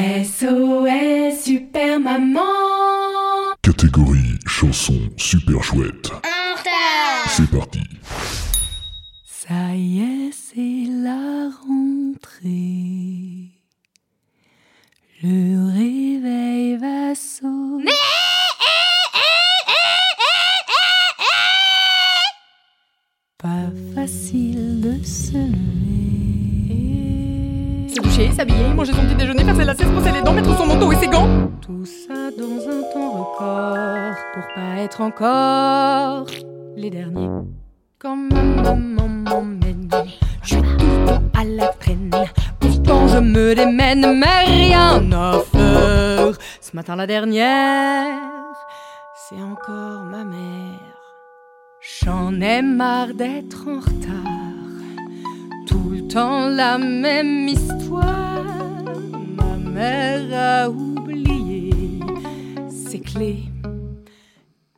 SOS Super Maman Catégorie chanson super chouette. C'est parti. Ça y est, c'est la rentrée. Le réveil va sonner. Pas facile de se lever. S'habiller, manger son petit déjeuner, faire ses lacets, se brosser les dents, mettre son manteau et ses gants. Tout ça dans un temps record pour pas être encore les derniers. Quand ma maman m'emmène, je suis tout le temps à la traîne. Pourtant je me démène, mais rien faire. Ce matin la dernière, c'est encore ma mère. J'en ai marre d'être en retard. Tout le temps la même histoire. Mère a oublié ses clés.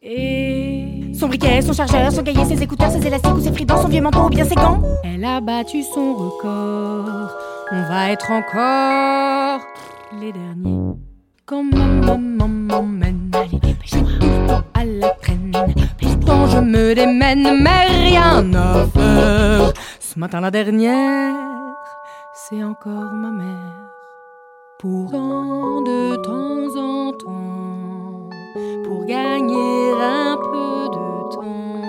Et Son briquet, son chargeur, son cahier, ses écouteurs, ses élastiques ou ses fridans, son vieux manteau ou bien ses gants. elle a battu son record. On va être encore les derniers. Quand ma maman m'emmène, je à la traîne. Pourtant je me démène, mais rien faire. Ce matin la dernière, c'est encore ma mère. Pourtant de temps en temps, pour gagner un peu de temps,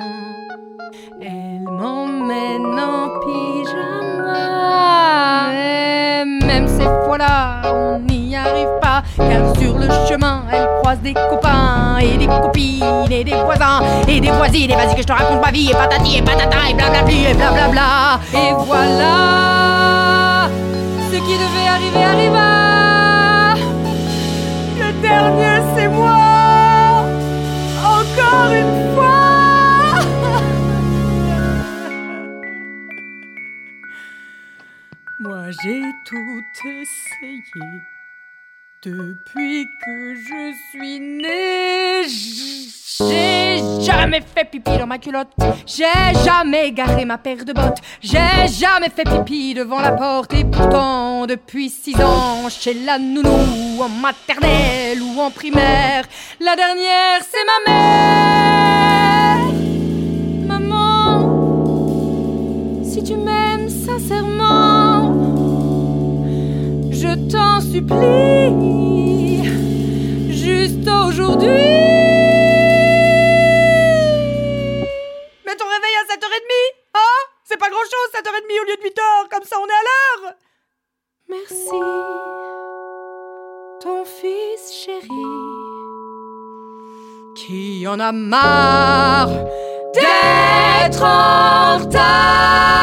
elle m'emmène en pyjama. Mais même ces fois-là, on n'y arrive pas, car sur le chemin, elle croise des copains et des copines et des voisins et des voisines. Et vas-y que je te raconte ma vie et patati et patata et blablabli et blablabla. Et voilà, Moi, j'ai tout essayé. Depuis que je suis née, j'ai jamais fait pipi dans ma culotte. J'ai jamais garé ma paire de bottes. J'ai jamais fait pipi devant la porte. Et pourtant, depuis six ans, chez la nounou, en maternelle ou en primaire, la dernière, c'est ma mère. Maman, si tu m'aimes sincèrement, je t'en supplie, juste aujourd'hui. Mets ton réveil à 7h30, hein? C'est pas grand chose, 7h30 au lieu de 8h, comme ça on est à l'heure Merci, ton fils chéri, qui en a marre d'être en retard.